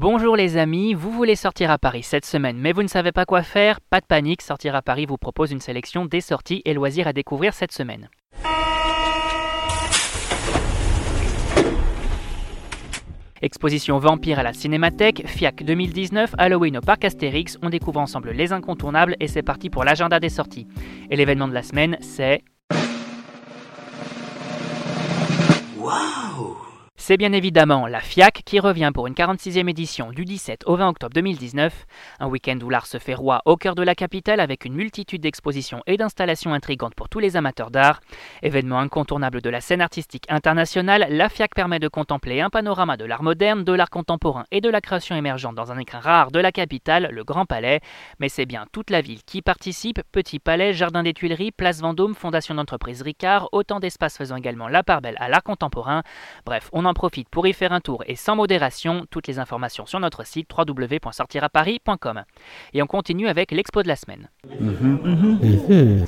Bonjour les amis, vous voulez sortir à Paris cette semaine mais vous ne savez pas quoi faire? Pas de panique, Sortir à Paris vous propose une sélection des sorties et loisirs à découvrir cette semaine. Exposition Vampire à la Cinémathèque, FIAC 2019, Halloween au Parc Astérix, on découvre ensemble les incontournables et c'est parti pour l'agenda des sorties. Et l'événement de la semaine, c'est... C'est bien évidemment la FIAC qui revient pour une 46e édition du 17 au 20 octobre 2019, un week-end où l'art se fait roi au cœur de la capitale avec une multitude d'expositions et d'installations intrigantes pour tous les amateurs d'art. Événement incontournable de la scène artistique internationale, la FIAC permet de contempler un panorama de l'art moderne, de l'art contemporain et de la création émergente dans un écrin rare de la capitale, le Grand Palais. Mais c'est bien toute la ville qui participe, Petit Palais, Jardin des Tuileries, Place Vendôme, Fondation d'entreprise Ricard, autant d'espaces faisant également la part belle à l'art contemporain. Bref, on en profite pour y faire un tour et sans modération. Toutes les informations sur notre site www.sortiraparis.com. Et on continue avec l'expo de la semaine. Mhm. Mhm.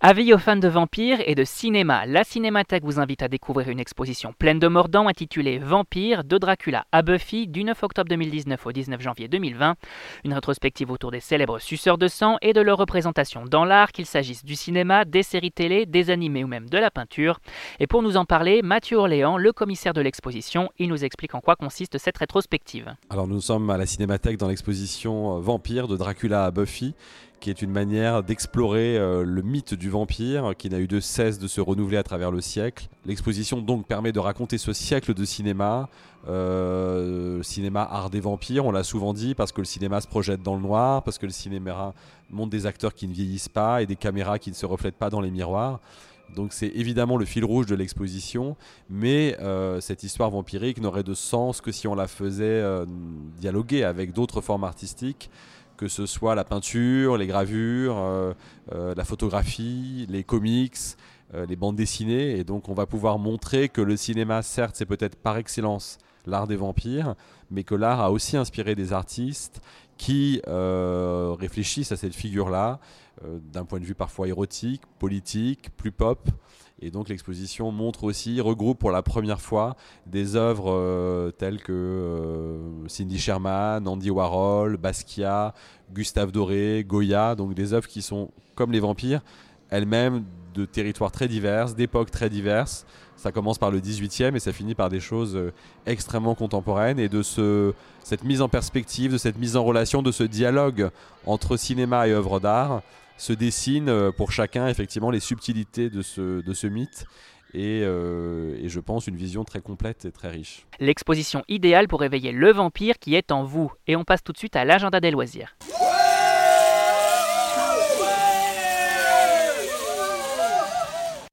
Avis aux fans de vampires et de cinéma, la Cinémathèque vous invite à découvrir une exposition pleine de mordants intitulée Vampire de Dracula à Buffy du 9 octobre 2019 au 19 janvier 2020. Une rétrospective autour des célèbres suceurs de sang et de leur représentation dans l'art, qu'il s'agisse du cinéma, des séries télé, des animés ou même de la peinture. Et pour nous en parler, Mathieu Orléans, le commissaire de l'exposition, il nous explique en quoi consiste cette rétrospective. Alors nous sommes à la Cinémathèque dans l'exposition Vampire de Dracula à Buffy qui est une manière d'explorer euh, le mythe du vampire qui n'a eu de cesse de se renouveler à travers le siècle. L'exposition donc permet de raconter ce siècle de cinéma, euh, cinéma art des vampires, on l'a souvent dit, parce que le cinéma se projette dans le noir, parce que le cinéma montre des acteurs qui ne vieillissent pas et des caméras qui ne se reflètent pas dans les miroirs. Donc c'est évidemment le fil rouge de l'exposition, mais euh, cette histoire vampirique n'aurait de sens que si on la faisait dialoguer avec d'autres formes artistiques que ce soit la peinture, les gravures, euh, euh, la photographie, les comics, euh, les bandes dessinées. Et donc on va pouvoir montrer que le cinéma, certes, c'est peut-être par excellence l'art des vampires, mais que l'art a aussi inspiré des artistes qui réfléchissent à cette figure-là d'un point de vue parfois érotique, politique, plus pop. Et donc l'exposition montre aussi, regroupe pour la première fois des œuvres euh, telles que euh, Cindy Sherman, Andy Warhol, Basquiat, Gustave Doré, Goya, donc des œuvres qui sont comme les vampires, elles-mêmes de territoires très divers, d'époques très diverses. Ça commence par le 18e et ça finit par des choses euh, extrêmement contemporaines et de ce, cette mise en perspective, de cette mise en relation, de ce dialogue entre cinéma et œuvre d'art se dessinent euh, pour chacun effectivement les subtilités de ce, de ce mythe. Et, euh, et, je pense une vision très complète et très riche. L'exposition idéale pour éveiller le vampire qui est en vous. Et on passe tout de suite à l'agenda des loisirs.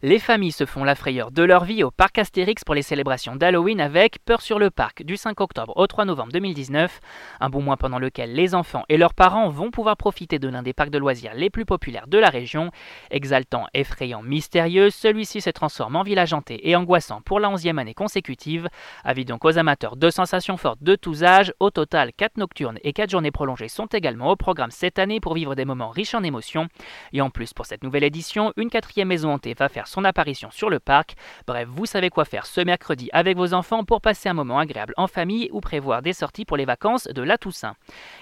Les familles se font la frayeur de leur vie au parc Astérix pour les célébrations d'Halloween avec Peur sur le parc du 5 octobre au 3 novembre 2019, un bon mois pendant lequel les enfants et leurs parents vont pouvoir profiter de l'un des parcs de loisirs les plus populaires de la région. Exaltant, effrayant, mystérieux, celui-ci se transforme en village hanté et angoissant pour la 11e année consécutive. Avis donc aux amateurs de sensations fortes de tous âges, au total 4 nocturnes et 4 journées prolongées sont également au programme cette année pour vivre des moments riches en émotions. Et en plus pour cette nouvelle édition, une quatrième maison hantée va faire son apparition sur le parc. Bref, vous savez quoi faire ce mercredi avec vos enfants pour passer un moment agréable en famille ou prévoir des sorties pour les vacances de la Toussaint.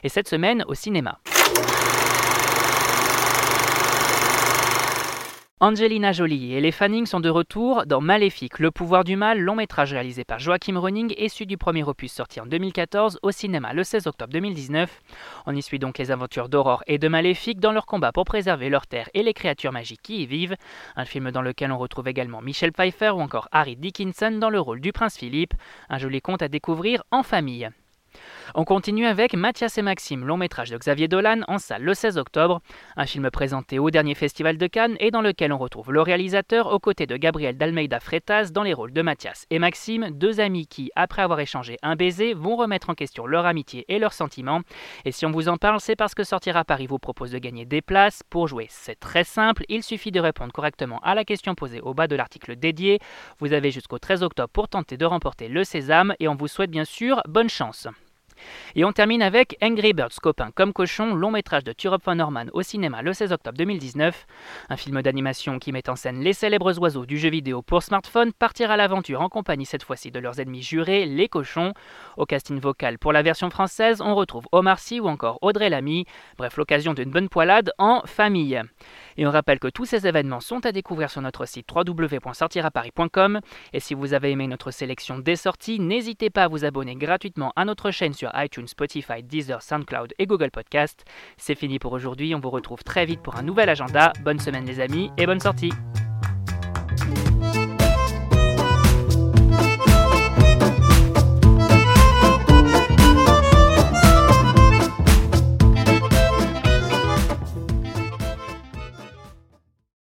Et cette semaine au cinéma. Angelina Jolie et les Fanning sont de retour dans Maléfique, le pouvoir du mal, long métrage réalisé par Joachim Ronning, issu du premier opus sorti en 2014 au cinéma le 16 octobre 2019. On y suit donc les aventures d'Aurore et de Maléfique dans leur combat pour préserver leur terre et les créatures magiques qui y vivent. Un film dans lequel on retrouve également Michel Pfeiffer ou encore Harry Dickinson dans le rôle du prince Philippe. Un joli conte à découvrir en famille. On continue avec Mathias et Maxime, long métrage de Xavier Dolan, en salle le 16 octobre. Un film présenté au dernier festival de Cannes et dans lequel on retrouve le réalisateur aux côtés de Gabriel d'Almeida Freitas dans les rôles de Mathias et Maxime, deux amis qui, après avoir échangé un baiser, vont remettre en question leur amitié et leurs sentiments. Et si on vous en parle, c'est parce que Sortir à Paris vous propose de gagner des places. Pour jouer, c'est très simple, il suffit de répondre correctement à la question posée au bas de l'article dédié. Vous avez jusqu'au 13 octobre pour tenter de remporter le sésame et on vous souhaite bien sûr bonne chance. Et on termine avec Angry Birds Copain comme cochon, long métrage de Turop Van Norman au cinéma le 16 octobre 2019. Un film d'animation qui met en scène les célèbres oiseaux du jeu vidéo pour smartphone partir à l'aventure en compagnie cette fois-ci de leurs ennemis jurés, les cochons. Au casting vocal pour la version française, on retrouve Omar Sy ou encore Audrey Lamy. Bref, l'occasion d'une bonne poilade en famille. Et on rappelle que tous ces événements sont à découvrir sur notre site www.sortiraparis.com. Et si vous avez aimé notre sélection des sorties, n'hésitez pas à vous abonner gratuitement à notre chaîne sur iTunes, Spotify, Deezer, SoundCloud et Google Podcast. C'est fini pour aujourd'hui, on vous retrouve très vite pour un nouvel agenda. Bonne semaine les amis et bonne sortie